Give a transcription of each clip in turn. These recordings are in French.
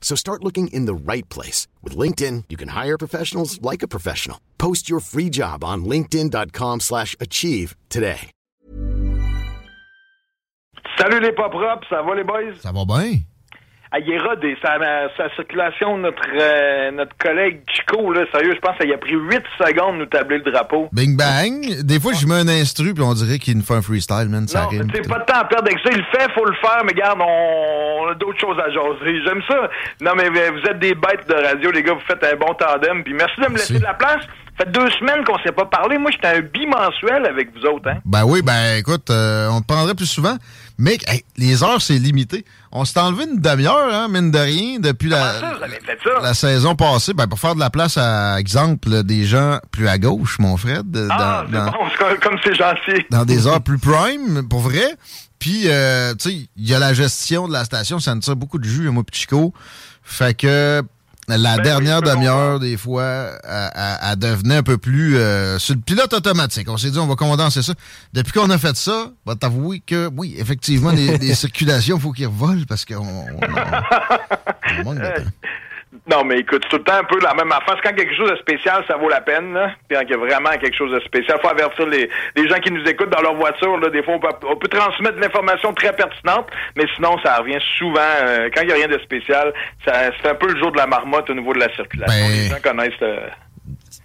So start looking in the right place. With LinkedIn, you can hire professionals like a professional. Post your free job on linkedin.com slash achieve today. Salut les pas propres, ça va les boys? Ça va bien? Ah, il est rodé. Sa, sa circulation, notre, euh, notre collègue Chico, là, sérieux, je pense qu'il a pris 8 secondes de nous tabler le drapeau. Bing bang. Des fois, je mets un instru, puis on dirait qu'il nous fait un freestyle, man. Ça non, c'est pas de temps à perdre avec ça. Il le fait, faut le faire, mais regarde, on, on a d'autres choses à jaser. J'aime ça. Non, mais vous êtes des bêtes de radio, les gars. Vous faites un bon tandem. Puis merci de me laisser de la place. Ça fait deux semaines qu'on s'est pas parlé. Moi, j'étais un bimensuel avec vous autres, hein. Ben oui, ben écoute, euh, on te prendrait plus souvent. Mais hey, les heures, c'est limité. On s'est enlevé une demi-heure, hein, mine de rien, depuis la, ça, fait la saison passée. Ben, pour faire de la place, à exemple, des gens plus à gauche, mon Fred. Ah, dans, c'est dans- bon, comme- c'est gentil. dans des heures plus prime, pour vrai. Puis, euh, tu sais, il y a la gestion de la station, ça nous tire beaucoup de jus, moi, Chico. Fait que la Ben dernière demi-heure, des fois, elle devenait un peu plus euh, sur le pilote automatique. On s'est dit, on va condenser ça. Depuis qu'on a fait ça, va t'avouer que, oui, effectivement, des circulations, il faut qu'ils revolent parce qu'on on- on- on manque de temps. Non, mais écoute, c'est tout le temps un peu la même affaire. Quand quelque chose de spécial, ça vaut la peine. Là. Puis quand il y a vraiment quelque chose de spécial, faut avertir les, les gens qui nous écoutent dans leur voiture. Là. Des fois, on peut, on peut transmettre de l'information très pertinente, mais sinon, ça revient souvent. euh, quand il n'y a rien de spécial, ça c'est un peu le jour de la marmotte au niveau de la circulation. Ben- Les gens connaissent... euh,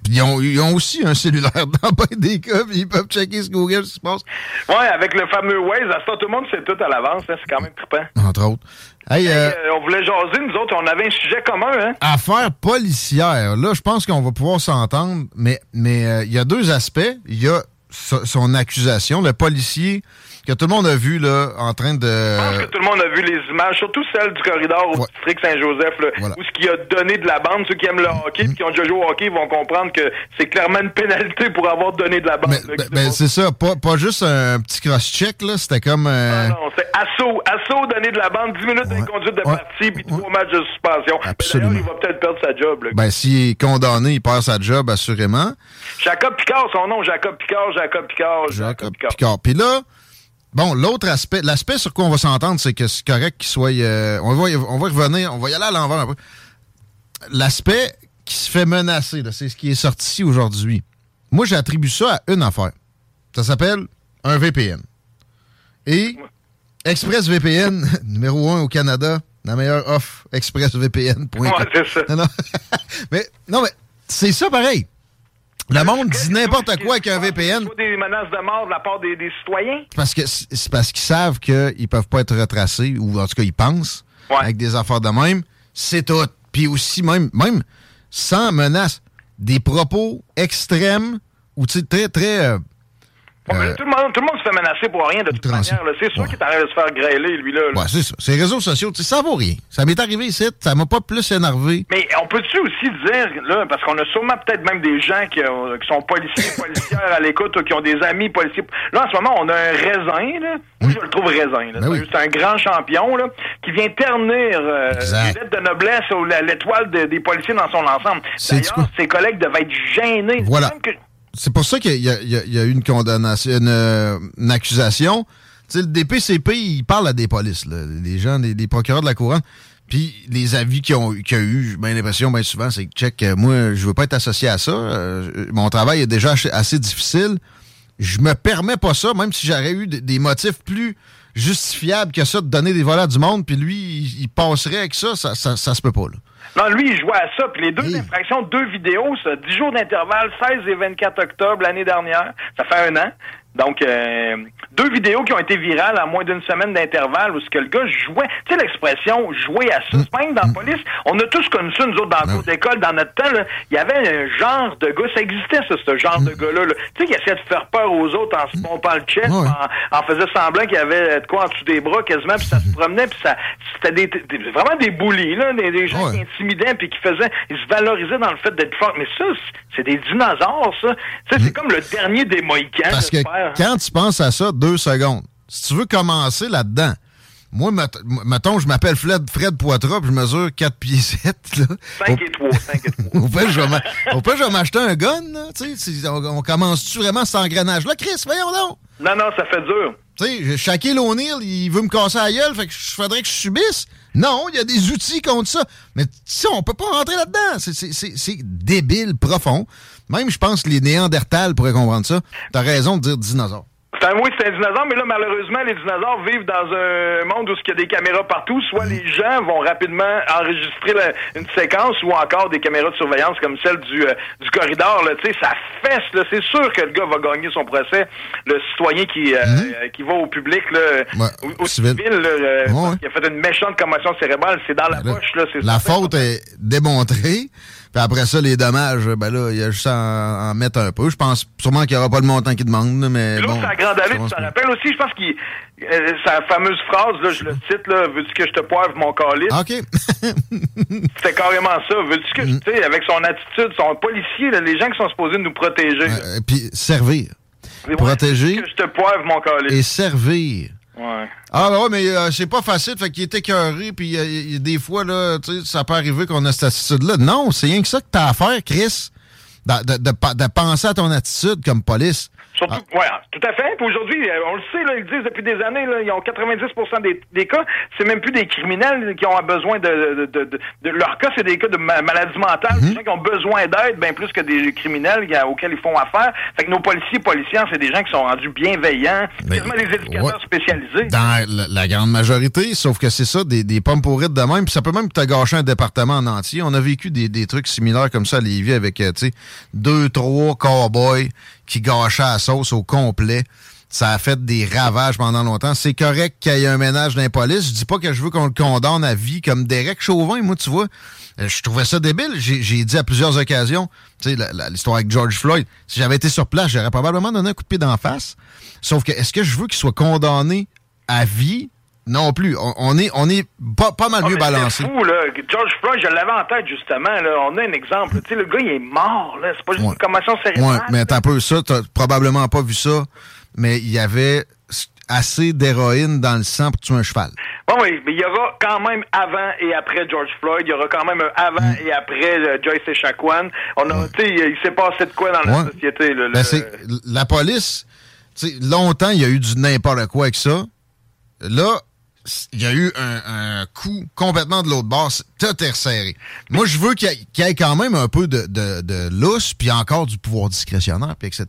Puis ils ont, ils ont aussi un cellulaire dans bien des cas, puis ils peuvent checker ce Google ce qui se passe. Ouais, avec le fameux Waze, à ça, tout le monde sait tout à l'avance. hein. C'est quand même trippant. Entre autres. Hey, euh, Euh, on voulait jaser, nous autres, on avait un sujet commun, hein? Affaire policière. Là, je pense qu'on va pouvoir s'entendre, mais mais euh, il y a deux aspects. Il y a so- son accusation, le policier que tout le monde a vu là en train de. Je pense que tout le monde a vu les images, surtout celles du corridor au Ouais. district Saint-Joseph, là, Voilà. où ce qui a donné de la bande. Ceux qui aiment le hockey, puis qui ont déjà joué au hockey, vont comprendre que c'est clairement une pénalité pour avoir donné de la bande. Mais- ben, ben, c'est ça, pas, pas juste un petit cross-check, là, c'était comme... euh, Ah non, c'est assaut, assaut, donner de la bande, 10 minutes Ouais. d'inconduite de Ouais. partie, puis trois matchs de suspension. Absolument. Il va peut-être perdre sa job. Là. ben, s'il est condamné, il perd sa job, assurément. Jacob Picard, son nom, Jacob Picard, Jacob Picard, Jacob Picard. Puis là, bon, l'autre aspect, l'aspect sur quoi on va s'entendre, c'est que c'est correct qu'il soit. euh, on, va, on revenir, on va y aller à l'envers un peu. L'aspect qui se fait menacer, c'est ce qui est sorti aujourd'hui. Moi, j'attribue ça à une affaire. Ça s'appelle un VPN. Et ExpressVPN, numéro un au Canada, la meilleure offre, expressvpn.com. Ouais, c'est ça. Non, non. mais, non, mais c'est ça pareil. Le monde dit n'importe quoi avec un VPN. Des menaces de mort de la part des, des citoyens. Parce que c'est parce qu'ils savent qu'ils peuvent pas être retracés, ou en tout cas ils pensent, Ouais. avec des affaires de même. C'est tout. Puis aussi, même, même sans menace, des propos extrêmes ou tu sais, très, très. euh, euh, tout, le monde, tout le monde se fait menacer pour rien de toute manière. C'est sûr Ouais. qu'il est en train de se faire grêler, lui, là. ouais, c'est ça. Ces réseaux sociaux, tu sais, ça vaut rien. Ça m'est arrivé ici, ça m'a pas plus énervé. Mais on peut-tu aussi dire, là, parce qu'on a sûrement peut-être même des gens qui, qui sont policiers, policières à l'écoute, ou qui ont des amis policiers. Là, en ce moment, on a un raisin, là. Moi, je le trouve raisin, là. Ben oui. C'est un grand champion, là, qui vient ternir euh, les lettres de noblesse ou l'étoile de- des policiers dans son ensemble. D'ailleurs, ses collègues devaient être gênés. Voilà. Même que- C'est pour ça qu'il y, a- eu une condamnation, une, une accusation. Tu sais, le DPCP, il parle à des polices, là, les gens, les, les procureurs de la couronne. Puis les avis qu'il y a eu, j'ai l'impression, souvent, c'est que, check, euh, moi, je veux pas être associé à ça. euh, mon travail est déjà assez- difficile. Je me permets pas ça, même si j'aurais eu des, motifs plus justifiables que ça de donner des volets du monde, puis lui, il, il passerait avec ça, ça, ça, ça se peut pas, là. Non, lui, il jouait à ça. Puis les deux Oui. infractions, deux vidéos, ça, 10 jours d'intervalle, 16 et 24 octobre l'année dernière. Ça fait un an. Donc, euh, deux vidéos qui ont été virales en moins d'une semaine d'intervalle où ce que le gars jouait, tu sais l'expression jouer à ça, même dans la police, on a tous connu ça, nous autres, dans le cours d'école, dans notre temps, il y avait un genre de gars, ça existait ça, ce genre de gars-là, tu sais, qui essayait de faire peur aux autres en se pompant le chest, en, faisant semblant qu'il y avait de quoi en dessous des bras quasiment, puis ça se promenait, puis ça, c'était des, vraiment des boulis, là, des, gens qui intimidaient, puis qui faisaient, ils se valorisaient dans le fait d'être fort. Mais ça, c'est des dinosaures, ça. C'est comme le dernier des Mohicans. Parce que quand tu penses à ça, deux secondes, si tu veux commencer là-dedans, moi, mettons, je m'appelle Fred, Fred Poitras, puis je mesure 4 pieds 7. Là. 5 et 3, 5 et 3. Au fait, je vais m'acheter un gun, là. On, on commence-tu vraiment cet engrenage-là? Chris, voyons donc! Non, non, ça fait dur. Tu sais, Shaquille O'Neal, il veut me casser la gueule, fait que je faudrait que je subisse. Non, il y a des outils contre ça. Mais si on peut pas rentrer là-dedans. C'est débile, profond. Même, je pense que les Néandertals pourraient comprendre ça. T'as raison de dire dinosaure. Oui, c'est un dinosaure, mais là, malheureusement, les dinosaures vivent dans un monde où il y a des caméras partout. Soit les gens vont rapidement enregistrer une séquence ou encore des caméras de surveillance comme celle du, euh, du corridor. Là, ça fesse. C'est sûr que le gars va gagner son procès. Le citoyen qui, euh, mhm. qui va au public, là, au, civil, euh, qui a fait une méchante commotion cérébrale, c'est dans la poche. Là, la faute est démontrée. Puis après ça, les dommages, ben là, il y a juste à en, mettre un peu. Je pense sûrement qu'il n'y aura pas le montant qu'il demande, mais. L'autre, bon, c'est la grande allée, tu t'en rappelles aussi, je pense qu'il. Euh, sa fameuse phrase, là, je le cite, là, veux-tu que je te poive mon calice? OK. C'était carrément ça. Veux-tu que, mm. tu sais, avec son attitude, son policier, là, les gens qui sont supposés nous protéger. Et puis, servir. Protéger. Que je te poive mon calice? Et servir. Ouais. Ah ouais, mais euh, c'est pas facile, fait qu'il est écœuré, puis euh, des fois, là, ça peut arriver qu'on a cette attitude-là. Non, c'est rien que ça que t'as à faire, Chris, de, de, de, penser à ton attitude comme police. Surtout, ah. ouais, tout à fait. Puis aujourd'hui, euh, on le sait, là, ils disent depuis des années, là, ils ont 90 des, des cas, c'est même plus des criminels qui ont besoin de, de, de, de leur cas, c'est des cas de maladie mentale, mhm. des gens qui ont besoin d'aide, bien plus que des criminels auxquels ils font affaire. Fait que nos policiers, policiers, c'est des gens qui sont rendus bienveillants, quasiment des éducateurs spécialisés. Dans la, grande majorité, sauf que c'est ça, des, des pommes pourrites de même, puis ça peut même te gâcher un département en entier. On a vécu des, des trucs similaires comme ça à Lévis avec, euh, tu sais, deux, trois cowboys qui gâchait la sauce au complet. Ça a fait des ravages pendant longtemps. C'est correct qu'il y ait un ménage d'un police. Je dis pas que je veux qu'on le condamne à vie comme Derek Chauvin, moi, tu vois. Euh, je trouvais ça débile. J'ai dit à plusieurs occasions, tu sais, l'histoire avec George Floyd, si j'avais été sur place, j'aurais probablement donné un coup de pied d'en face. Sauf que, est-ce que je veux qu'il soit condamné à vie? Non plus. On, est, on est pas, pas mal ah, mieux balancé. C'est fou, là. George Floyd, je l'avais en tête, justement. Là. On a un exemple. Tu sais, le gars, il est mort. là. C'est pas juste une commotion cérébrale. Ouais, mais t'as un peu ça. T'as probablement pas vu ça. Mais il y avait assez d'héroïne dans le sang pour tuer un cheval. Bon, oui, mais il y aura quand même avant et après George Floyd, il y aura quand même un avant mm. et après euh, Joyce et Shaquan. On a, tu sais, il s'est passé de quoi dans la société. Là, ben, la police, tu sais, longtemps, il y a eu du n'importe quoi avec ça. Là, il y a eu un, coup complètement de l'autre bord. Tout est resserré. Moi, je veux qu'il y, ait quand même un peu de, de, de lousse, puis encore du pouvoir discrétionnaire, puis etc.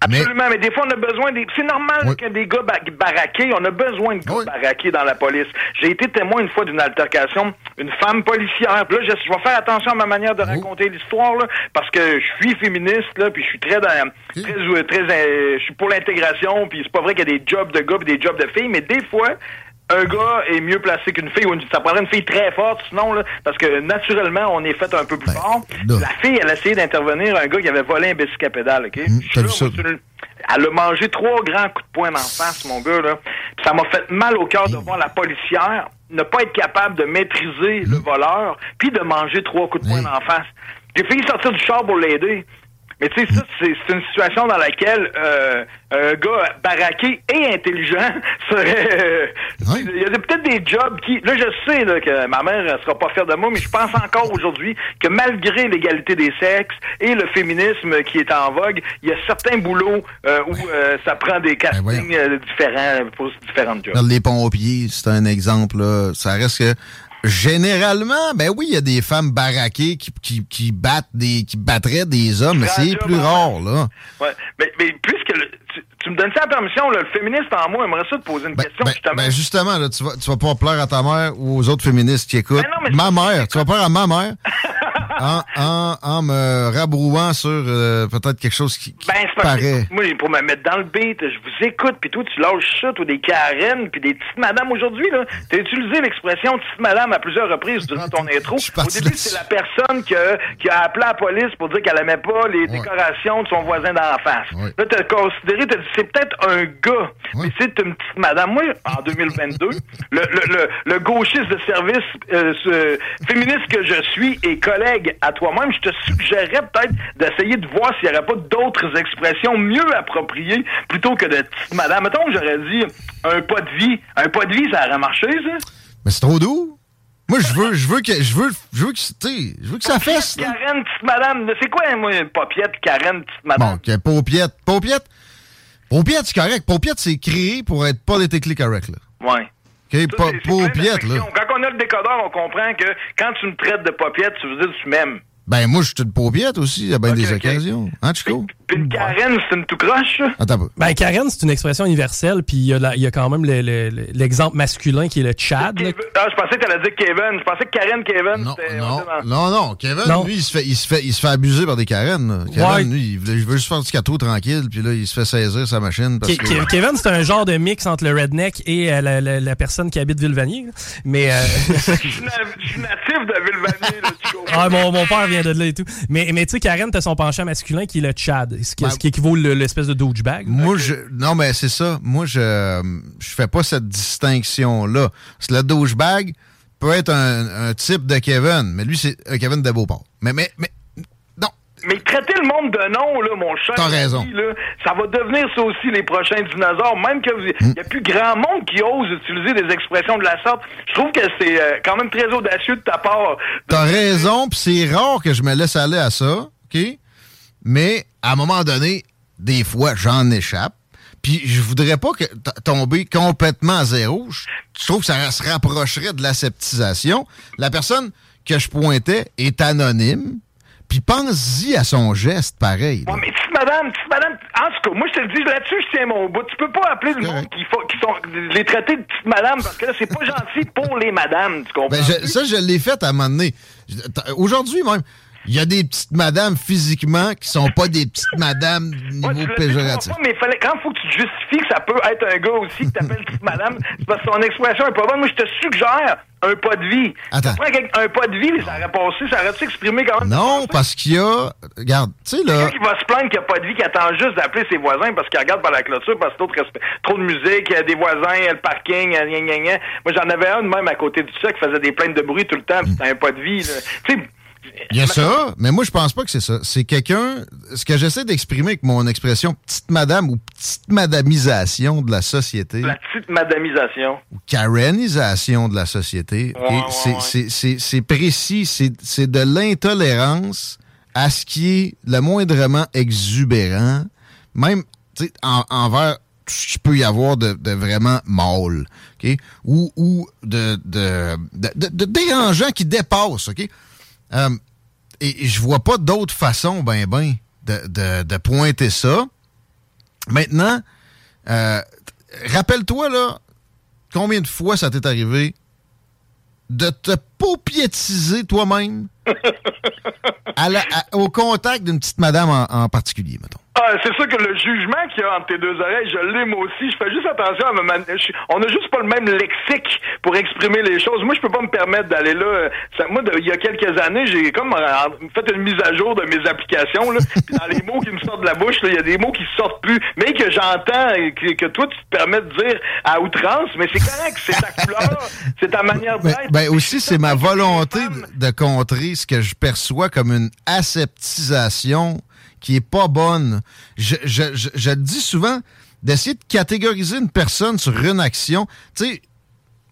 Absolument, mais, des fois, on a besoin des... C'est normal que des gars baraqués, on a besoin de gars baraqués dans la police. J'ai été témoin une fois d'une altercation, une femme policière. Puis là, je, vais faire attention à ma manière de oh. raconter l'histoire, là, parce que je suis féministe, là, puis je suis très dans... Très, très, euh, je suis pour l'intégration, puis c'est pas vrai qu'il y a des jobs de gars et des jobs de filles, mais des fois, un gars est mieux placé qu'une fille, ou ça prendrait une fille très forte, sinon, là, parce que naturellement, on est fait un peu plus ben, fort. La fille, elle a essayé d'intervenir, un gars qui avait volé un bicycle à pédale, OK? Mmh, elle a mangé trois grands coups de poing en face, mon gars, là. ça m'a fait mal au cœur de voir la policière ne pas être capable de maîtriser le mmh. voleur, puis de manger trois coups de poing en face. J'ai failli sortir du char pour l'aider. Mais tu sais, ça, c'est une situation dans laquelle euh, un gars baraqué et intelligent serait... Euh, il y a peut-être des jobs qui... Là, je sais que ma mère ne sera pas fière de moi, mais je pense encore aujourd'hui que malgré l'égalité des sexes et le féminisme qui est en vogue, il y a certains boulots euh, où ça prend des ben castings différents pour différentes jobs. Les pompiers, c'est un exemple. Ça reste que Généralement, ben oui, il y a des femmes baraquées qui, qui, qui, battent des qui battraient des hommes, mais c'est plus rare, là. Ouais. Mais, mais puisque tu, me donnes ça la permission, le féministe en moi aimerait ça te poser une ben, question, ben, justement. Ben justement, là, tu vas, tu vas pas plaire à ta mère ou aux autres féministes qui écoute. ma mère, tu vas plaire à ma mère. en, en, en me rabrouant sur euh, peut-être quelque chose qui, qui Ben, paraît. que moi, pour me mettre dans le beat, je vous écoute, puis toi, tu lâches ça, toi, des Karen, puis des petites madames aujourd'hui, là. T'as utilisé l'expression petite madame à plusieurs reprises durant ton intro. Au début, c'est la personne que, qui a appelé la police pour dire qu'elle aimait pas les décorations de son voisin d'en face. Ouais. Là, t'as considéré, t'as dit, c'est peut-être un gars, Ouais. mais c'est une petite madame. Moi, en 2022, le, le, le, le gauchiste de service euh, ce- féministe que je suis et collègue à toi-même, je te suggérerais peut-être d'essayer de voir s'il n'y aurait pas d'autres expressions mieux appropriées plutôt que de petite madame. Mettons que j'aurais dit un pas de vie. Un pas de vie, ça aurait marché, ça? Mais c'est trop doux. Moi, je veux, je veux que, je veux, je veux que, je veux que ça fesse, là. Karen, petite madame. C'est quoi, moi, papiette, Karen, petite madame? Bon, paupiette. Paupiette. Paupiette, c'est correct. Paupiette, c'est créé pour être politically correct, là. Ouais. OK? Pa- Paupiette, là. Quand a le décodeur, on comprend que quand tu me traites de paupiette, tu veux dire que tu m'aimes. Ben, moi, je suis une paupiette aussi, à bien Ok, des ok. occasions. Hein, Chico? Puis une Karen, c'est une tout croche. Ben, Karen, c'est une expression universelle, puis il y, a la- il y a quand même le- le- le- l'exemple masculin qui est le Chad. Ah, je pensais que t'allais dire Kevin. Je pensais que Karen, Kevin, Non, c'était... non, dans- non, non. Kevin, Non. lui, il se, fait, il, se fait, il se fait abuser par des Karen. Kevin, Ouais. lui, il veut, il veut juste faire du cateau tranquille, puis là, il se fait saisir sa machine parce Ke- que... Ke- Kevin, c'est un genre de mix entre le redneck et euh, la, la- la personne qui habite Villevanier. là. Mais euh, Je suis na- je suis natif de Villevanier, là, tu ah, mon, mon père vient de là et tout. Mais, mais tu sais, Karen, t'as son penchant masculin qui est le Chad, ce qui, Ben- ce qui équivaut le- l'espèce de douchebag. Moi, je. Non, mais c'est ça. Moi, je. Je fais pas cette distinction-là. Parce que le douchebag peut être un, un type de Kevin, mais lui, c'est un Kevin de Beauport. Mais, mais, mais. Non. Mais traiter le monde de nom, là, mon cher. T'as raison. Là, ça va devenir ça aussi les prochains dinosaures. Même que vous- il n'y a plus grand monde qui ose utiliser des expressions de la sorte. Je trouve que c'est euh, quand même très audacieux de ta part. T'as raison, puis c'est rare que je me laisse aller à ça, OK? Mais à un moment donné, des fois, j'en échappe. Puis je voudrais pas que tomber complètement à zéro. Je trouve que ça se rapprocherait de l'aseptisation. La personne que je pointais est anonyme. Puis pense-y à son geste pareil. Ouais, mais petite madame, petite madame, en tout cas, moi je te le dis, là-dessus, je tiens mon bout. Tu peux pas appeler le monde qui, faut- qui sont les traiter de petite madame parce que là, c'est pas gentil pour les madames, tu comprends? Ben, je- ça, je l'ai fait à un moment t- Aujourd'hui même, il y a des petites madames physiquement qui sont pas des petites madames niveau Ouais, péjoratif. fois, mais fallait, quand faut que tu te justifies que ça peut être un gars aussi qui t'appelle petite madame, c'est parce que ton expression est pas bonne. Moi, je te suggère un pas de vie. Attends. Un pas de vie, ça aurait passé, ça aurait-tu exprimé quand même? Non, parce qu'il y a. Regarde, tu sais, là. Quelqu'un qui va se plaindre qu'il n'y a pas de vie, qui attend juste d'appeler ses voisins parce qu'il regarde par la clôture, parce que d'autres respect- trop de musique, il y a des voisins, il y a le parking, gna, gna, gna. Moi, j'en avais un de même à côté du ça qui faisait des plaintes de bruit tout le temps, c'était un pas de vie. Tu sais, Il y a ça, mais moi, je pense pas que c'est ça. C'est quelqu'un. Ce que j'essaie d'exprimer avec mon expression petite madame ou petite madamisation de la société, la petite madamisation. ou karenisation de la société, ok, Ouais, ouais, c'est- ouais. précis. C'est de l'intolérance à ce qui est le moindrement exubérant, même en- envers tout ce qu'il peut y avoir de, de vraiment mâle, ou, ou de- de dérangeant qui dépasse, ok? Euh, et, et je vois pas d'autre façon, ben ben, de, de, de pointer ça. Maintenant, euh, rappelle-toi, là, combien de fois ça t'est arrivé de te paupiétiser toi-même au contact d'une petite madame en, en particulier, mettons. Ah, c'est sûr que le jugement qu'il y a entre tes deux oreilles, je l'ai moi aussi. Je fais juste attention à me man- On a juste pas le même lexique pour exprimer les choses. Moi, je peux pas me permettre d'aller là. ça- moi, de- il y a quelques années, j'ai comme euh, fait une mise à jour de mes applications. Là, Puis dans les mots qui me sortent de la bouche, là, il y a des mots qui sortent plus, mais que j'entends et que, que toi, tu te permets de dire à outrance. Mais c'est correct, c'est ta couleur, c'est ta manière Ben, d'être. ben aussi, c'est ma volonté de, de contrer ce que je perçois comme une aseptisation qui est pas bonne. Je, je, je, le dis souvent, d'essayer de catégoriser une personne sur une action. Tu sais,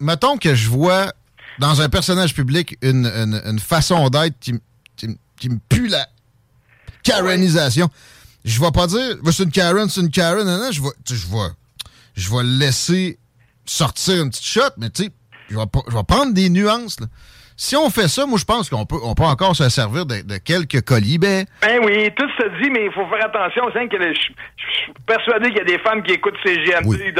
mettons que je vois dans un personnage public une, une, façon d'être qui, qui, me pue la Karenisation. Je vais pas dire, c'est une Karen, c'est une Karen, non, je vais, je je laisser sortir une petite shot, mais tu sais, je vais, je vais prendre des nuances, là. Si on fait ça, moi, je pense qu'on peut, on peut encore se servir de, quelques colibets. Ben oui, tout se dit, mais il faut faire attention. Je, suis persuadé qu'il y a des femmes qui écoutent ces GMD,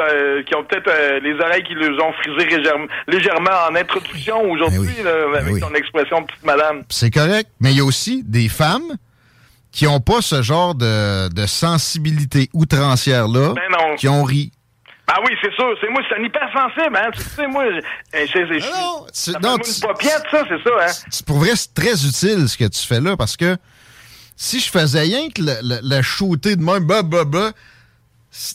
qui ont peut-être euh, les oreilles qui les ont frisées légèrement, en introduction aujourd'hui, ben avec ton expression petite madame. C'est correct, mais il y a aussi des femmes qui n'ont pas ce genre de, de sensibilité outrancière-là, ben qui ont ri. Ah oui, c'est sûr. C'est moi, c'est un hypersensible, hein. Tu sais, moi, c'est non, c'est non, une paupiette, ça, c'est ça, hein. Pour vrai, c'est très utile ce que tu fais là, parce que si je faisais rien que le, le shooter de même, bah, bah, bah,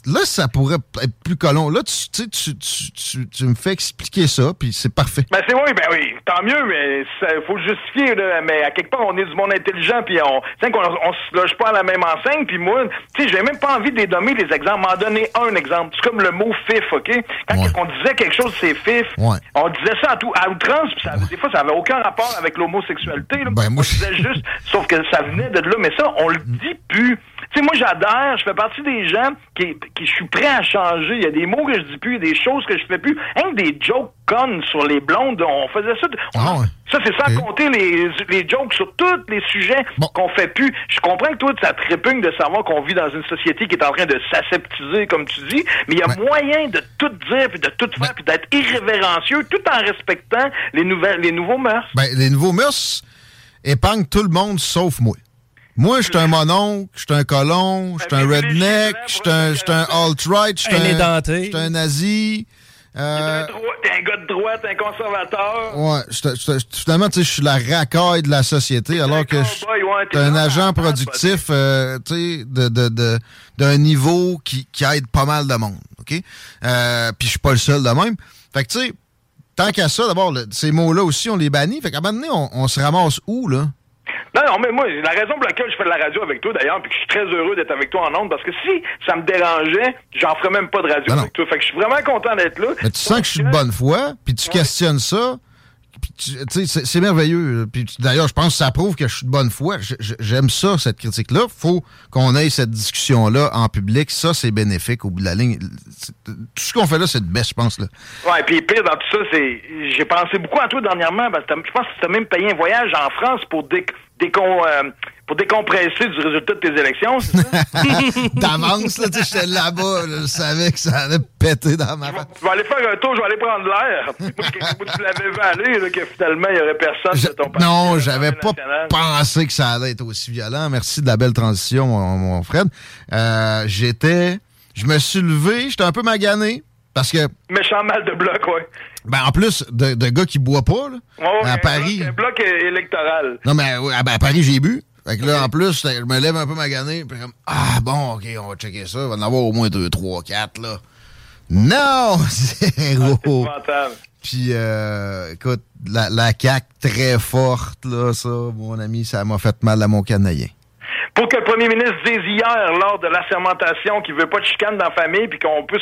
Là, ça pourrait être plus colon. Là, tu, tu, tu, tu, tu me fais expliquer ça, puis c'est parfait. Ben, c'est oui, ben oui, tant mieux, mais il faut justifier, là. Mais à quelque part, on est du monde intelligent, puis on, qu'on on se loge pas à la même enseigne, puis moi, tu sais, j'ai même pas envie de les nommer les exemples, m'en donner un exemple. C'est comme le mot fif, OK? Quand on disait quelque chose, c'est fif, on disait ça à, tout, à outrance, puis des fois, ça avait aucun rapport avec l'homosexualité, Ben, moi, on disait juste, sauf que ça venait de là, mais ça, on le dit plus. Tu sais, moi, j'adhère, je fais partie des gens qui, qui je suis prêt à changer. Il y a des mots que je dis plus, il y a des choses que je fais plus. Rien des jokes connes sur les blondes, on faisait ça. Ah ça, c'est sans compter les, les jokes sur tous les sujets qu'on fait plus. Je comprends que toi, ça te répugne de savoir qu'on vit dans une société qui est en train de s'aseptiser, comme tu dis, mais il y a moyen de tout dire, puis de tout faire, puis d'être irrévérencieux, tout en respectant les, nouvelles, les nouveaux mœurs. Ben, les nouveaux mœurs épargnent tout le monde sauf moi. Moi, je suis un mononcle, je suis un colon, je suis un redneck, je suis un, alt-right, je suis un, un, nazi. Euh... T'es un gars de droite, un conservateur. Ouais, finalement, tu sais, je suis la racaille de la société, alors que je suis un agent productif, euh, tu sais, de, de, de, d'un niveau qui, qui aide pas mal de monde, OK? Euh, Puis je suis pas le seul de même. Fait que, tu sais, tant qu'à ça, d'abord, ces mots-là aussi, on les bannit. Fait qu'à un moment donné, on, on se ramasse où, là? Non, non, mais moi, la raison pour laquelle je fais de la radio avec toi, d'ailleurs, puis que je suis très heureux d'être avec toi en ondes, parce que si ça me dérangeait, j'en ferais même pas de radio avec toi. Fait que je suis vraiment content d'être là. Mais tu sens que je suis de bonne foi, puis tu questionnes ça, c'est merveilleux. Puis d'ailleurs, je pense que ça prouve que je suis de bonne foi. J'aime ça, cette critique-là. faut qu'on ait cette discussion-là en public. Ça, c'est bénéfique au bout de la ligne. Tout ce qu'on fait là, c'est de best, je pense. Là. Ouais, puis pire dans tout ça, c'est. J'ai pensé beaucoup à toi dernièrement. Parce que je pense que tu as même payé un voyage en France pour euh, pour décompresser du résultat de tes élections, c'est ça? D'avance, là, tu sais, j'étais là-bas, je savais que ça allait péter dans ma face. Je vais aller faire un tour, je vais aller prendre l'air. Moi, tu l'avais vu aller, là, que finalement, il n'y aurait personne de ton parti. Non, j'avais pas pensé que ça allait être aussi violent. Merci de la belle transition, mon, Fred. Euh, j'étais... Je me suis levé, j'étais un peu magané, parce que... Méchant mal de bloc, ouais. Ben, en plus de, de gars qui boivent pas, là. Ouais, à Paris. Un bloc électoral. Non, mais à, à Paris, j'ai bu. Fait que là, en plus, je me lève un peu magané, puis comme, ah bon, ok, on va checker ça, il va en avoir au moins 2, 3, 4, là. Non! Zéro! Ah, puis, euh, écoute, la, la CAQ très forte, là, ça, mon ami, ça m'a fait mal à mon canadien. Pour que le premier ministre dise hier, lors de l'assermentation, qu'il veut pas de chicane dans la famille, puis qu'on puisse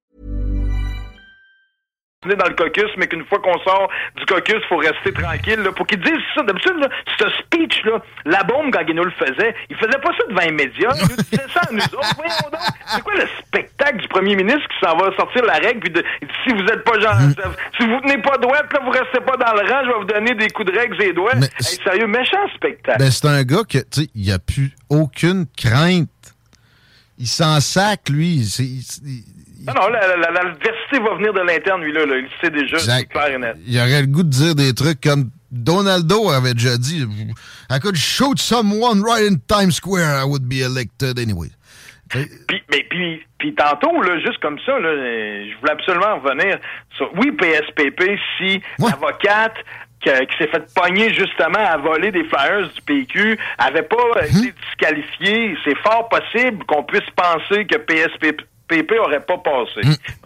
Dans le caucus, mais qu'une fois qu'on sort du caucus, il faut rester tranquille. Là, pour qu'ils disent ça. D'habitude, ce speech-là, la bombe, quand nous le faisait, il faisait pas ça devant les médias. Il nous disait ça à nous autres. Voyons donc. C'est quoi le spectacle du premier ministre qui s'en va sortir la règle? Puis de, si vous êtes pas genre, mm. si vous tenez pas droite, là, vous restez pas dans le rang, je vais vous donner des coups de règle et doigts. sérieux, méchant spectacle. Ben, c'est un gars que, tu sais, il n'y a plus aucune crainte. Il s'en sac, lui. Il, Non, non, la- la- la- l'adversité va venir de l'interne, lui, là, là. Il le sait déjà, c'est Exact. et net. Il aurait le goût de dire des trucs comme Donaldo avait déjà dit I could shoot someone right in Times Square, I would be elected anyway. Puis, mais puis, puis tantôt, là, juste comme ça, là, je voulais absolument revenir sur, oui, PSPP, si l'avocate qui, qui s'est fait pogner justement à voler des flyers du PQ avait pas euh, été disqualifiée, c'est fort possible qu'on puisse penser que PSPP aurait pas passé.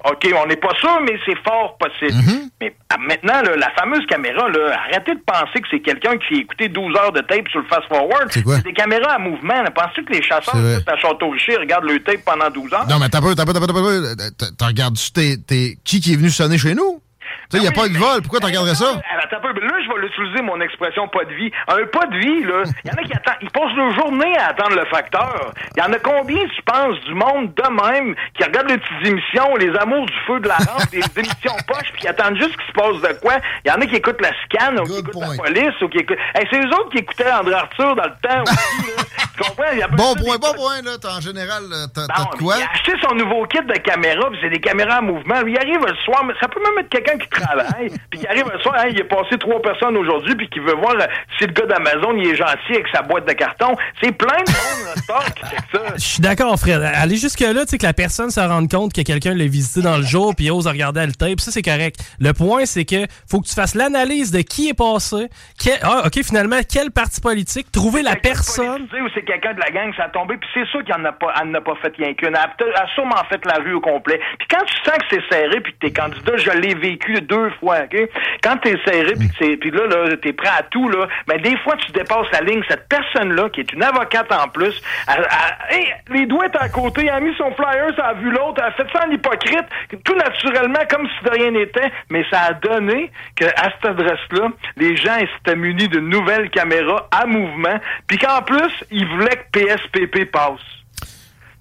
OK, on n'est pas sûr, mais c'est fort possible. Mais ah, maintenant, là, la fameuse caméra, là, arrêtez de penser que c'est quelqu'un qui a écouté 12 heures de tape sur le fast-forward. C'est quoi? des caméras à mouvement. Penses-tu que les chasseurs à Château-Richer regardent le tape pendant 12 heures? Non, mais t'as pas, t'as pas, t'as pas, t'as pas. t'as- t'es- qui qui est venu sonner chez nous? Tu sais, il a pas eu de vol. Pourquoi tu regarderais ça? Attends un peu. Là, je vais l'utiliser, mon expression pas de vie. Un pas de vie, là, il y en a qui attendent, ils passent leur journée à attendre le facteur. Il y en a combien, tu penses, du monde de même, qui regardent les petites émissions, les amours du feu de la rampe, les émissions poches, puis qui attendent juste qu'il se passe de quoi? Il y en a qui écoutent la scan, ou qui écoutent la police, ou qui écoutent... Hey, c'est eux autres qui écoutaient André Arthur dans le temps aussi, là. Tu comprends? Il y a Bon point, des bon point, là. T'as- En général, t'as de quoi? Il a acheté son nouveau kit de caméra, puis c'est des caméras à mouvement. Lui, il arrive le soir, mais ça peut même être quelqu'un qui travaille, puis qui arrive le soir, hein, il est passé trois personnes aujourd'hui, puis qui veut voir euh, si le gars d'Amazon, il est gentil avec sa boîte de carton. C'est plein de monde, là, ça, qui fait ça. Je suis d'accord, Fred. Aller jusque-là, tu sais, que la personne se rende compte que quelqu'un l'a visité dans le jour puis ose regarder le tape, ça, c'est correct. Le point, c'est que faut que tu fasses l'analyse de qui est passé, quel- ah, OK, finalement, quel parti politique, trouver la personne. Tu sais, ou c'est quelqu'un de la gang, ça a tombé, puis c'est sûr qu'il en a pas, elle n'a pas fait rien qu'une. Elle a elle sûrement fait la rue au complet. Puis quand tu sens que c'est serré, puis que t'es candidat, je l'ai vécu deux fois, OK? Quand t'es serré, puis puis là, là, t'es prêt à tout, là, mais des fois, tu dépasses la ligne. Cette personne-là, qui est une avocate en plus, elle- elle- hey, les doigts à côté, elle a mis son flyer, ça a vu l'autre, elle a fait ça en hypocrite, tout naturellement, comme si de rien n'était, mais ça a donné qu'à cette adresse-là, les gens s'étaient munis d'une nouvelle caméra à mouvement, puis qu'en plus, ils voulaient que PSPP passe.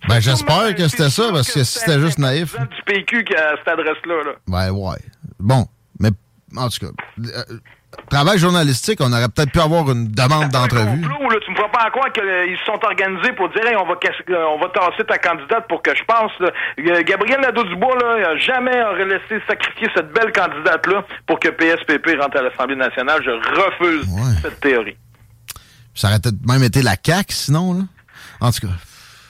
Ben, j'espère que c'était ça, parce que si c'était juste naïf. Du PQ qui a cette adresse-là. Là. Ben, ouais. Bon, mais en tout cas, euh, travail journalistique, on aurait peut-être pu avoir une demande d'entrevue. tu me feras pas croire qu'ils se sont organisés pour dire hey, on va on va tasser ta candidate pour que je passe. là. Euh, Gabriel Nadeau-Dubois, là, il a jamais aurait laissé sacrifier cette belle candidate-là pour que PSPP rentre à l'Assemblée nationale. Je refuse cette théorie. Ça aurait peut-être même été la CAQ, sinon, là. En tout cas.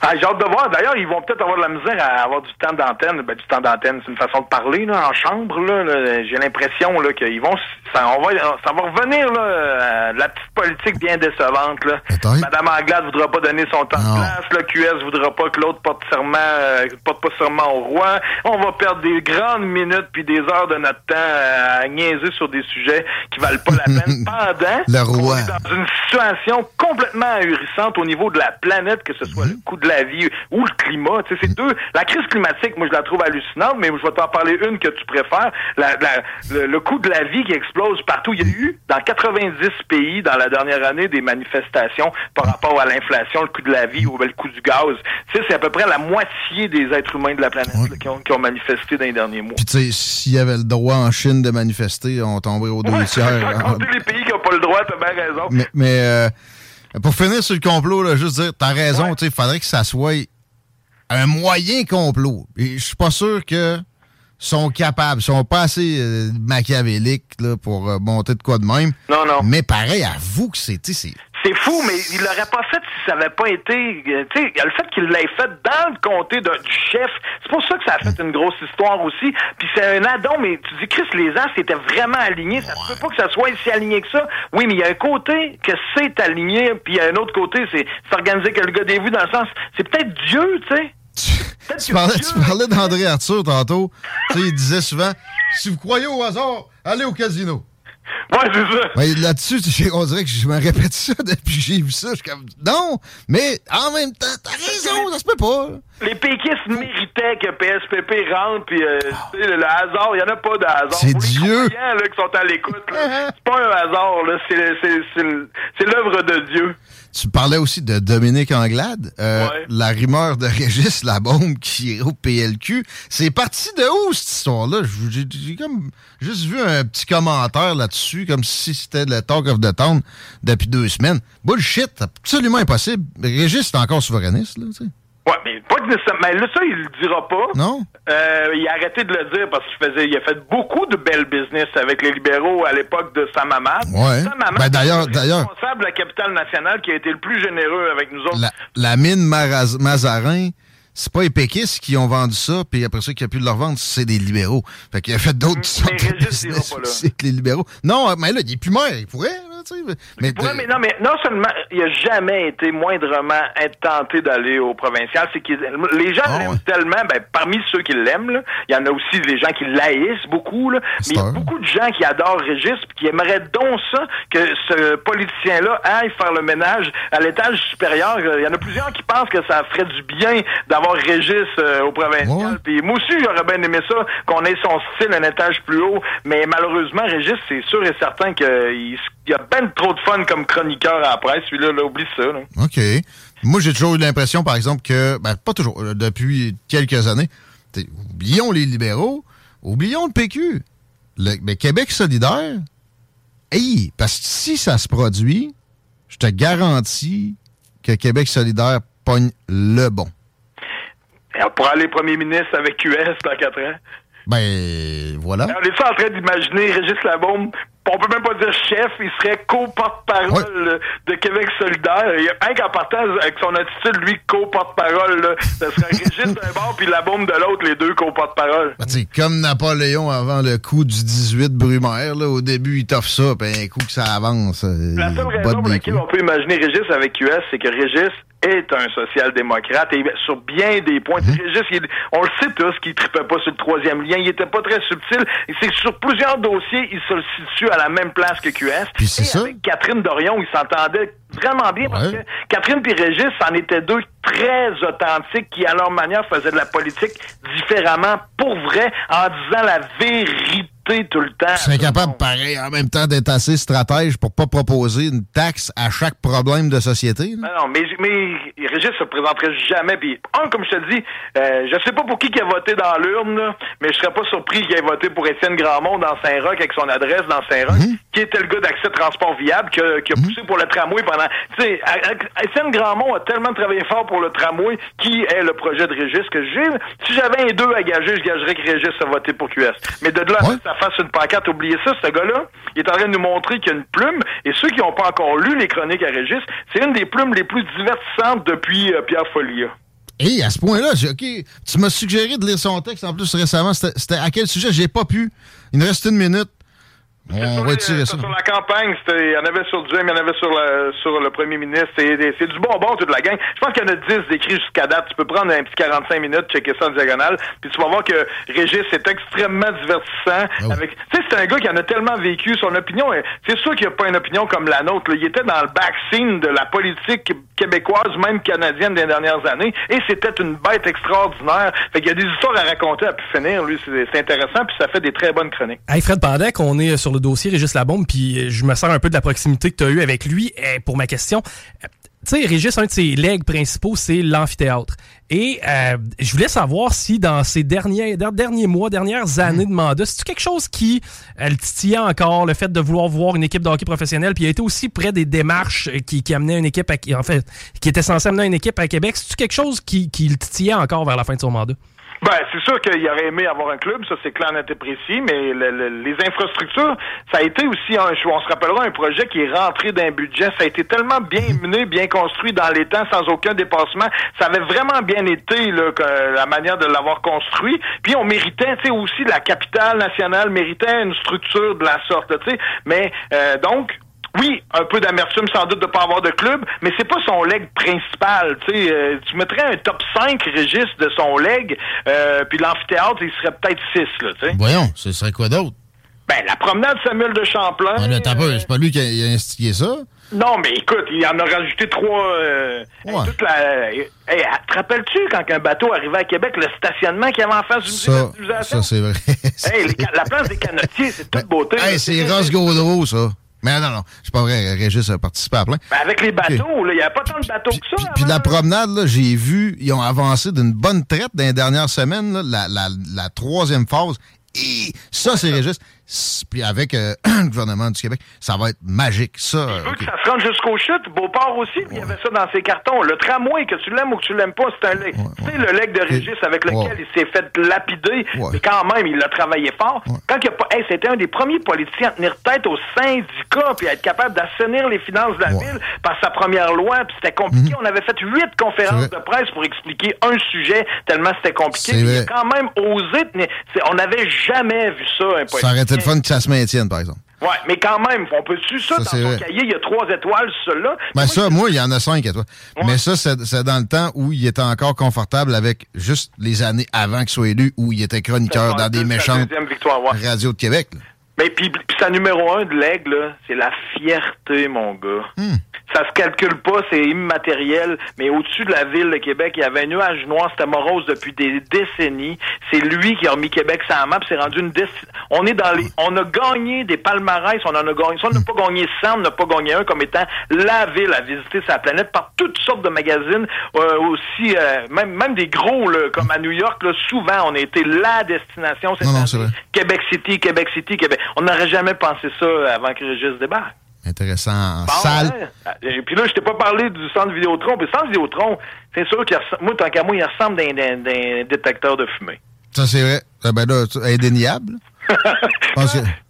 Ah, j'ai hâte de voir. D'ailleurs, ils vont peut-être avoir de la misère à avoir du temps d'antenne. Ben, du temps d'antenne, c'est une façon de parler là, en chambre. Là, là. J'ai l'impression là, qu'ils vont... Ça, on va, ça va revenir, là, euh, la petite politique bien décevante. Là. Madame Anglade voudra pas donner son temps de place. Le QS voudra pas que l'autre porte serment, euh, porte pas serment au roi. On va perdre des grandes minutes puis des heures de notre temps euh, à niaiser sur des sujets qui valent pas la peine pendant Le roi. dans une situation complètement ahurissante au niveau de la planète, que ce soit le coût de la vie ou le climat. Tu sais, c'est deux. La crise climatique, moi, je la trouve hallucinante, mais je vais t'en parler une que tu préfères. La- la- le, le coût de la vie qui explose partout. Il y a eu, dans 90 pays, dans la dernière année, des manifestations par rapport à l'inflation, le coût de la vie ou le coût du gaz. Tu sais, c'est à peu près la moitié des êtres humains de la planète là, qui, ont, qui ont manifesté dans les derniers mois. Puis, tu sais, s'il y avait le droit en Chine de manifester, on tomberait aux deux tiers. les pays qui n'ont pas le droit, t'as bien raison. Mais, mais euh, pour finir sur le complot, là, juste dire, t'as raison, tu sais, il faudrait que ça soit un moyen complot. Et je suis pas sûr que sont capables, sont pas assez euh, machiavéliques là, pour euh, monter de quoi de même. Non, non. Mais pareil, avoue que c'est, c'est fou, mais il l'aurait pas fait si ça avait pas été. euh, Tu sais, le fait qu'il l'ait fait dans le comté de- du chef. C'est pour ça que ça a fait une grosse histoire aussi. Puis c'est un addon, mais tu dis, Chris, les as étaient vraiment alignés. Ça se peut pas que ça soit si aligné que ça. Oui, mais il y a un côté que c'est aligné, puis il y a un autre côté, c'est organisé que le gars des vues dans le sens. C'est peut-être Dieu, tu sais. Tu parlais, tu parlais d'André Arthur tantôt. tu sais, il disait souvent si vous croyez au hasard, allez au casino. Ouais, c'est ça. Mais là-dessus, on dirait que je me répète ça depuis que j'ai vu ça. Je suis comme non, mais en même temps, t'as raison, ça se peut pas. Les péquistes méritaient que PSPP rentre, puis euh, le, le hasard, il n'y en a pas de hasard. C'est Pour les Dieu. croyants, là, qui sont à l'écoute, c'est pas un hasard, c'est l'œuvre de Dieu. Tu parlais aussi de Dominique Anglade. Euh, Ouais. La rumeur de Régis La Bombe qui est au PLQ. C'est parti de où, cette histoire-là? J'ai j'ai comme juste vu un petit commentaire là-dessus, comme si c'était le talk of the town depuis deux semaines. Bullshit, absolument impossible. Régis est encore souverainiste, là, tu sais. Ouais, mais pas que nécessairement. Mais là, ça, il le dira pas. Non? Euh, il a arrêté de le dire parce qu'il faisait, il a fait beaucoup de belles business avec les libéraux à l'époque de Sam Hamad. Ouais. Sam Hamad, Ben, d'ailleurs- d'ailleurs- responsable de la capitale nationale qui a été le plus généreux avec nous autres. La, la mine Maraz- Mazarin, c'est pas les péquistes qui ont vendu ça, puis après ça, qui a pu le revendre, c'est des libéraux. Fait qu'il a fait d'autres sortes de business aussi avec les libéraux. Non, mais là, il est plus maire, il pourrait, là, tu sais. Mais, Ouais, mais non, mais non seulement il a jamais été moindrement intenté d'aller au provincial, c'est que les gens Ah, l'aiment ouais. tellement, ben parmi ceux qui l'aiment, il y en a aussi les gens qui l'haïssent beaucoup, là, mais il y a beaucoup de gens qui adorent Régis puis qui aimeraient donc ça que ce politicien-là aille faire le ménage à l'étage supérieur. Il y en a plusieurs qui pensent que ça ferait du bien d'avoir Régis euh, au provincial. Puis moi aussi, j'aurais bien aimé ça, qu'on ait son style un étage plus haut. Mais malheureusement, Régis, c'est sûr et certain qu'il il y a ben trop de fun comme chroniqueur à la presse. Celui-là, là, oublie ça. Là. OK. Moi, j'ai toujours eu l'impression, par exemple, que, ben, pas toujours, euh, depuis quelques années, oublions les libéraux, oublions le PQ. Le, mais Québec solidaire, hey, parce que si ça se produit, je te garantis que Québec solidaire pogne le bon. On pourrait aller premier ministre avec QS dans quatre ans. Ben, voilà. On est en train d'imaginer Régis Labaume? On peut même pas dire chef, il serait co-porte-parole Ouais. de Québec solidaire. Il y a un qu'en partant avec son attitude, lui, co-porte-parole, ça serait Régis d'un bord puis Labaume de l'autre, les deux co-porte-parole. Ben, comme Napoléon avant le coup du 18 Brumaire, là, au début, il t'offre ça, puis un coup que ça avance. euh, La seule raison pour laquelle on peut imaginer Régis avec QS, c'est que Régis est un social-démocrate et sur bien des points. Mhm. Régis, il- on le sait tous qu'il tripait pas sur le troisième lien, il était pas très subtil. Et c'est sur plusieurs dossiers, il se situe à la même place que QS. Puis c'est ça. avec Catherine Dorion, il s'entendait vraiment bien parce que Catherine et Régis, c'en étaient deux très authentiques qui, à leur manière, faisaient de la politique différemment, pour vrai, en disant la vérité tout le temps. Tu serais capable, pareil, en même temps, d'être assez stratège pour pas proposer une taxe à chaque problème de société. là. Non, non, mais, mais Régis se présenterait jamais. Puis, un, comme je te dis, euh, je sais pas pour qui qui a voté dans l'urne, mais je serais pas surpris qu'il ait voté pour Étienne Grandmont dans Saint-Roch avec son adresse dans Saint-Roch, Mhm. qui était le gars d'accès transport viable, qui a, qui a poussé pour le tramway pendant. Tu sais, Étienne Grandmont a tellement travaillé fort pour le tramway, qui est le projet de Régis, que j'ai. Si j'avais un deux à gager, je gagerais que Régis a voté pour QS. Mais de là, à Ouais. ça fasse une pancarte, oubliez ça, ce gars-là, il est en train de nous montrer qu'il y a une plume, et ceux qui n'ont pas encore lu les chroniques à Régis, c'est une des plumes les plus divertissantes depuis euh, Pierre Folia. Et à ce point-là, tu m'as suggéré de lire son texte en plus récemment. C'était c'était à quel sujet? J'ai pas pu. Il nous reste une minute. On Sur va les- étirer ça. Sur la campagne, c'était- il y en avait sur Dieu, il y en avait sur, la- sur le premier ministre. C'est du bonbon, toute la gang. Je pense qu'il y en a 10 décrits jusqu'à date. Tu peux prendre un petit 45 minutes, checker ça en diagonale, puis tu vas voir que Régis est extrêmement divertissant. Oh. Avec, tu sais, c'est un gars qui en a tellement vécu. Son opinion, est- c'est sûr qu'il n'a pas une opinion comme la nôtre. là. Il était dans le backscene de la politique québécoise, même canadienne des dernières années, et c'était une bête extraordinaire. Fait qu'il y a des histoires à raconter à pu finir. Lui, c'est c'est intéressant, puis ça fait des très bonnes chroniques. Hey Fred, pendant qu'on est sur le dossier Régis Labombe, puis euh, je me sers un peu de la proximité que tu as eue avec lui euh, pour ma question. Tu sais, Régis, un de ses legs principaux, c'est l'amphithéâtre. Et euh, je voulais savoir si dans ces derniers, der- derniers mois, dernières années de mandat, c'est quelque chose qui euh, le titillait encore, le fait de vouloir voir une équipe de hockey professionnelle, puis il a été aussi près des démarches qui, qui amenaient une équipe, à, en fait, qui était censé amener une équipe à Québec. C'est quelque chose qui, qui le titillait encore vers la fin de son mandat? Ben, c'est sûr qu'il aurait aimé avoir un club, ça c'est clair, net et précis, mais le- le- les infrastructures, ça a été aussi, un, on se rappellera, un projet qui est rentré d'un budget, ça a été tellement bien mené, bien construit dans les temps, sans aucun dépassement, ça avait vraiment bien été là, que- la manière de l'avoir construit, puis on méritait, tu sais, aussi la capitale nationale méritait une structure de la sorte, tu sais, mais euh, donc, oui, un peu d'amertume sans doute de pas avoir de club, mais c'est pas son leg principal. Tu sais, euh, tu mettrais un top 5 Régis de son leg, euh, puis l'amphithéâtre, il serait peut-être 6, là, tu sais. Voyons, ce serait quoi d'autre? Ben, la promenade Samuel de Champlain. T'as peu, euh, c'est pas lui qui a, a instigé ça. non, mais écoute, il en a rajouté trois. Euh, Ouais. toute la, hey, te rappelles-tu quand un bateau arrivait à Québec, le stationnement qu'il y avait en face du Ça, ça c'est vrai. Hey, les la place des canotiers, c'est toute beauté. Hey, c'est Ross Gaudreau, ça. Mais non, non, c'est pas vrai. Régis a participé à plein. Ben, avec les bateaux, il n'y a pas tant de bateaux que ça. Puis, puis la promenade, j'ai vu, ils ont avancé d'une bonne traite dans les dernières semaines, là, la, la, la troisième phase. Et ça, c'est Régis. Puis avec euh, le gouvernement du Québec, ça va être magique. Ça, euh, veut que ça se rende jusqu'aux chutes. Beauport aussi, il y avait ça dans ses cartons. Le tramway, que tu l'aimes ou que tu l'aimes pas, c'est un leg. tu sais, le leg de Régis avec lequel il s'est fait lapider, mais quand même, il a travaillé fort. Quand il a hey, c'était un des premiers politiciens à tenir tête au syndicat, puis à être capable d'assainir les finances de la ville par sa première loi, puis c'était compliqué. On avait fait huit conférences de presse pour expliquer un sujet, tellement c'était compliqué. Il a quand même osé tenir. On n'avait jamais vu ça, un le fun que ça se maintienne, par exemple. Ouais, mais quand même, on peut-tu ça, Ça, dans vrai. cahier, il y a trois étoiles sur celui-là. Ben ça, moi, il y en a cinq toi. Mais ça, c'est dans le temps où il était encore confortable avec juste les années avant qu'il soit élu, où il était chroniqueur dans des méchantes victoire, ouais. radios de Québec. là. Mais puis, puis sa numéro un de l'aigle, c'est la fierté, mon gars. Hmm. Ça se calcule pas, c'est immatériel, mais au-dessus de la ville de Québec, il y avait un nuage noir, c'était morose depuis des décennies. C'est lui qui a remis Québec sur la map, c'est rendu une destination. On est dans les, on a gagné des palmarès, on en a gagné. Si on n'a pas gagné 100, on n'a pas gagné un comme étant la ville à visiter sa planète par toutes sortes de magazines, euh, aussi, euh, même, même des gros, là, comme à New York, là, souvent, on a été la destination. c'est. Québec City, Québec City, Québec. On n'aurait jamais pensé ça avant que Régis débarque. Intéressant en Bon, salle. ouais. Et puis là, je t'ai pas parlé du centre Vidéotron. Puis le centre Vidéotron, c'est sûr qu'il ressemble, moi, tant qu'à moi, il ressemble d'un, détecteur de fumée. Ça, c'est vrai. Ah, ben là, indéniable.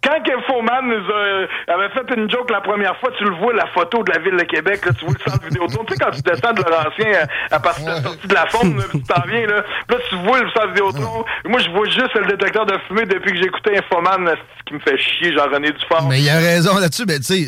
Quand que Foman nous a, euh, avait fait une joke la première fois, tu le vois, la photo de la ville de Québec, là, tu vois le centre Vidéotron. tu sais, quand tu descends de Laurentien à, à partir de la sortie de la faune, tu t'en viens, là, là, tu vois le centre Vidéotron. Moi, je vois juste le détecteur de fumée depuis que écouté Infoman, ce qui me fait chier, Jean-René Dufort. Mais il a raison là-dessus. Mais tu sais,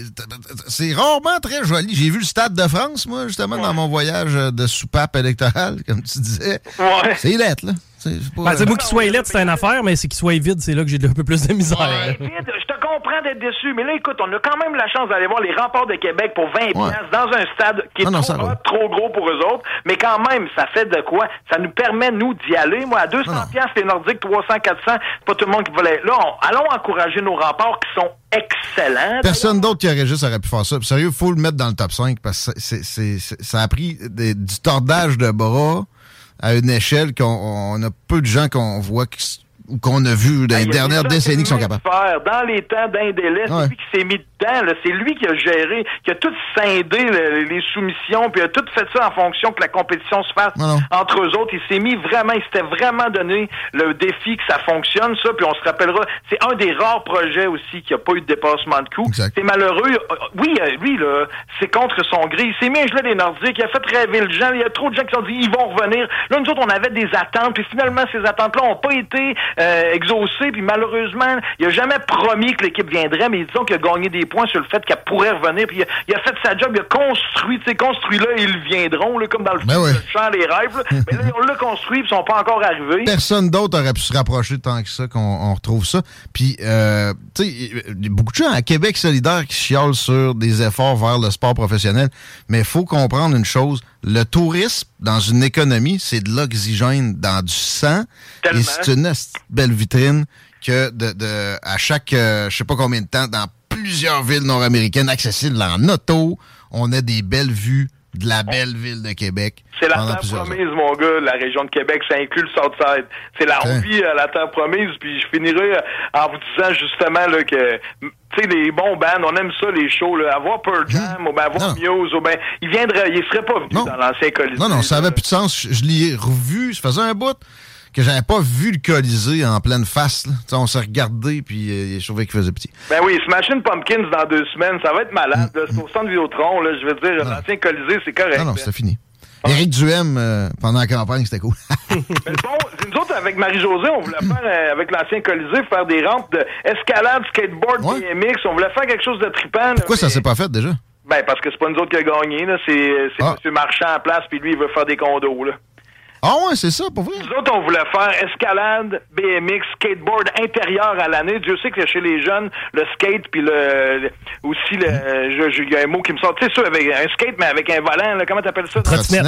c'est rarement très joli. J'ai vu le Stade de France, moi, justement, dans mon voyage de soupape électorale, comme tu disais. Ouais. C'est lettre, là. Pas- Ben, moi, qu'il soit élite, c'est une affaire, mais c'est qu'il soit vide, c'est là que j'ai un peu plus de misère. Je te comprends d'être déçu, mais là, écoute, on a quand même la chance d'aller voir les remparts de Québec pour 20 piastres dans un stade qui est non, trop, hot, gros pour eux autres, mais quand même, ça fait de quoi? Ça nous permet, nous, d'y aller. Moi, à 200 piastres, les Nordiques, 300, 400, c'est pas tout le monde qui voulait là. On- allons encourager nos remparts qui sont excellents. Personne d'autre qui aurait juste aurait pu faire ça. Puis Sérieux, faut le mettre dans le top 5 parce que ça a pris des- du tordage de bras à une échelle qu'on on a peu de gens qu'on voit qui- ou qu'on a vu dans les dernières décennies qui sont capables. faire dans les temps d'un délai, Ouais. qui s'est mis dedans, c'est lui qui a géré, qui a tout scindé le- les soumissions, puis a tout fait ça en fonction que la compétition se fasse Non, entre eux autres. Il s'est mis vraiment, il s'était vraiment donné le défi que ça fonctionne, ça, puis on se rappellera, c'est un des rares projets aussi qui a pas eu de dépassement de coût. Exact. C'est malheureux. Euh, Oui, euh, lui, là, c'est contre son gré. Il s'est mis un gelé des Nordiques, il a fait rêver le gens. Il y a trop de gens qui se sont dit, ils vont revenir. Là, nous autres, on avait des attentes, puis finalement, ces attentes-là n'ont pas été euh, exaucées, puis malheureusement, il a jamais promis que l'équipe viendrait, mais disons qu'il a gagné des points sur le fait qu'elle pourrait revenir, puis il a, il a fait sa job, il a construit, tu sais, construit là, ils viendront, là, comme dans le Ben film. Le chant les rêves, là. mais là, on l'a construit, ils sont pas encore arrivés. Personne d'autre aurait pu se rapprocher tant que ça qu'on on retrouve ça. Puis, euh, tu sais, il y a beaucoup de gens à Québec solidaire qui chiolent sur des efforts vers le sport professionnel. Mais il faut comprendre une chose. Le tourisme, dans une économie, c'est de l'oxygène dans du sang. Tellement. Et c'est une belle vitrine que de, de à chaque, euh, je sais pas combien de temps, dans plusieurs villes nord-américaines accessibles en auto, on a des belles vues de la belle ville de Québec. C'est la terre promise, mon gars, la région de Québec, ça inclut le Southside. C'est la on vit à la terre promise, puis je finirai euh, en vous disant justement là, que tu sais, les bons bands, on aime ça, les shows, là, avoir Pearl Jam, ou ben avoir. Muse, ou ben ils viendraient, ils seraient pas venus Non. dans l'ancien Colisée. Non, non, ça avait plus de sens. Je, je l'ai revu, ça faisait un bout que j'avais pas vu le Colisée en pleine face. On s'est regardé, puis euh, je trouvais qu'il faisait petit. Ben oui, Smashing Pumpkins dans deux semaines, ça va être malade. C'est au centre Vidéotron, là, je veux dire, Non. l'ancien Colisée, c'est correct. Non, non, c'était fini. Éric Duhem, euh, pendant la campagne, c'était cool. Mais bon, nous autres, avec Marie-Josée, on voulait faire, euh, avec l'ancien Colisée, faire des rampes de escalade, skateboard, Ouais. BMX. On voulait faire quelque chose de trippant. là, Pourquoi ça mais- s'est pas fait déjà? Ben, parce que c'est pas nous autres qui a gagné, là. C'est, c'est Ah. M. Marchand en place, puis lui, il veut faire des condos, là. Ah ouais, c'est ça, pour vrai? Nous autres, on voulait faire escalade, BMX, skateboard intérieur à l'année. Dieu sait que chez les jeunes, le skate, puis le, le- aussi le, je- il y a un mot qui me sort. Tu sais, ça, avec un skate, mais avec un volant, là, comment t'appelles ça? Trottinette.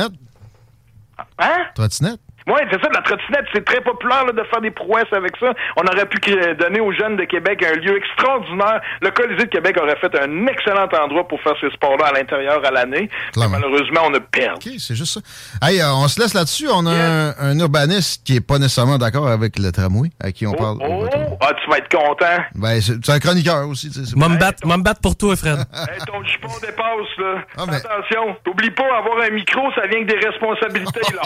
Hein? Trottinette? Oui, c'est ça, la trottinette, c'est très populaire là, de faire des prouesses avec ça. On aurait pu donner aux jeunes de Québec un lieu extraordinaire. Le Colisée de Québec aurait fait un excellent endroit pour faire ces sports-là à l'intérieur à l'année. Malheureusement, on a perdu. OK, c'est juste ça. Hey, euh, on se laisse là-dessus. On a un, un urbaniste qui est pas nécessairement d'accord avec le tramway, à qui on parle. au Oh. Ah, tu vas être content. Ben, c'est un chroniqueur aussi, tu sais. c'est Moi, me battre- battre pour toi, Fred. Hey, ton jupon dépasse, là. Ah, mais- Attention, t'oublies pas, avoir un micro, ça vient que des responsabilités, là.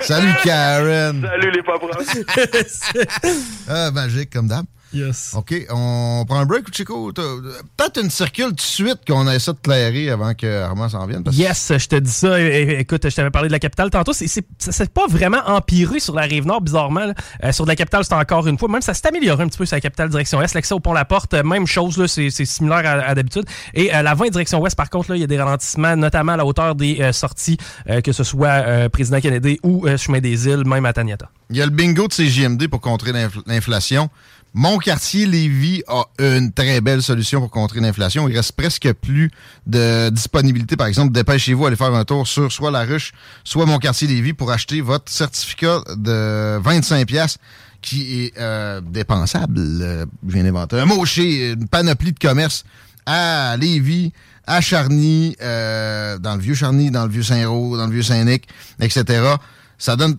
Salut, Karen. Salut, les papas. Ah, magique, comme d'hab. Yes. OK, on prend un break, Chico? Peut-être une circule tout de suite qu'on essaie de clairer avant que Armand s'en vienne. parce Yes, je te dis ça. É- é- Écoute, je t'avais parlé de la capitale tantôt. C'est, c'est, ça s'est pas vraiment empiré sur la rive nord, bizarrement. Euh, sur la capitale, c'est encore une fois. Même ça s'est amélioré un petit peu sur la capitale direction est. L'accès au pont La Porte, euh, même chose, c'est, c'est similaire à, à d'habitude. Et euh, la 20 direction ouest, par contre, il y a des ralentissements, notamment à la hauteur des euh, sorties, que ce soit Président Kennedy ou Chemin des Îles, même à Taniata. Il y a le bingo de CJMD pour contrer l'infl- l'inflation. Mon quartier Lévis a une très belle solution pour contrer l'inflation. Il reste presque plus de disponibilité. Par exemple, dépêchez-vous, allez faire un tour sur soit la ruche, soit mon quartier Lévis pour acheter votre certificat de 25 pièces qui est euh, dépensable. Euh, je viens d'inventer un mot une panoplie de commerce à Lévis, à Charny, euh, dans le vieux Charny, dans le vieux Saint-Roch, dans le vieux Saint-Nic, etc. Ça donne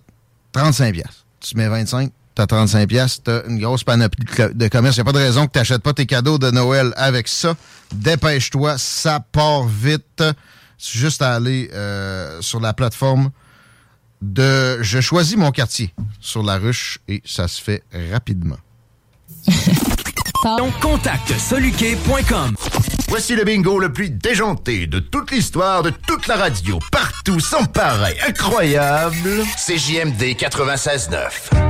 35 pièces. Tu mets 25, t'as 35 pièces, t'as une grosse panoplie de, commerce. Y a pas de raison que t'achètes pas tes cadeaux de Noël avec ça. Dépêche-toi, ça part vite. C'est juste à aller euh, sur la plateforme de Je choisis mon quartier sur la ruche et ça se fait rapidement. Contacte soluquet.com. Voici le bingo le plus déjanté de toute l'histoire de toute la radio, partout, sans pareil, incroyable. CJMD 96.9.